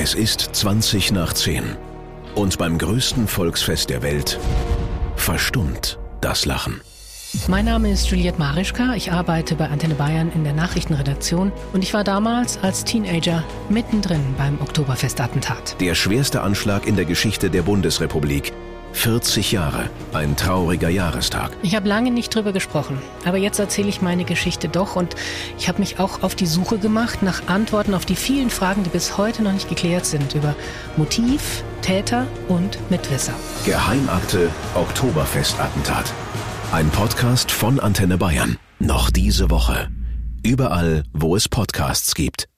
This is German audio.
Es ist 20 nach 10. Und beim größten Volksfest der Welt verstummt das Lachen. Mein Name ist Juliette Marischka. Ich arbeite bei Antenne Bayern in der Nachrichtenredaktion und ich war damals als Teenager mittendrin beim Oktoberfestattentat. Der schwerste Anschlag in der Geschichte der Bundesrepublik. 40 Jahre, ein trauriger Jahrestag. Ich habe lange nicht drüber gesprochen, aber jetzt erzähle ich meine Geschichte doch und ich habe mich auch auf die Suche gemacht nach Antworten auf die vielen Fragen, die bis heute noch nicht geklärt sind über Motiv, Täter und Mitwisser. Geheimakte Oktoberfestattentat. Ein Podcast von Antenne Bayern. Noch diese Woche. Überall, wo es Podcasts gibt.